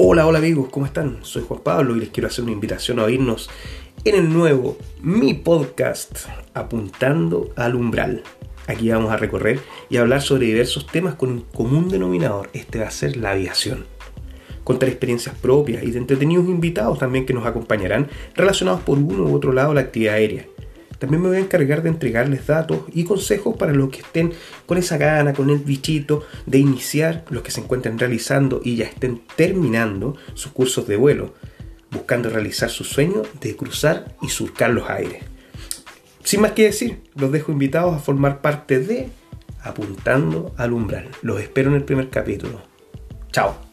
Hola, hola amigos, ¿cómo están? Soy Juan Pablo y les quiero hacer una invitación a oírnos en el nuevo Mi Podcast Apuntando al Umbral. Aquí vamos a recorrer y hablar sobre diversos temas con un común denominador. Este va a ser la aviación. Contar experiencias propias y de entretenidos invitados también que nos acompañarán relacionados por uno u otro lado a la actividad aérea. También me voy a encargar de entregarles datos y consejos para los que estén con esa gana, con el bichito de iniciar, los que se encuentren realizando y ya estén terminando sus cursos de vuelo, buscando realizar su sueño de cruzar y surcar los aires. Sin más que decir, los dejo invitados a formar parte de Apuntando al Umbral. Los espero en el primer capítulo. Chao.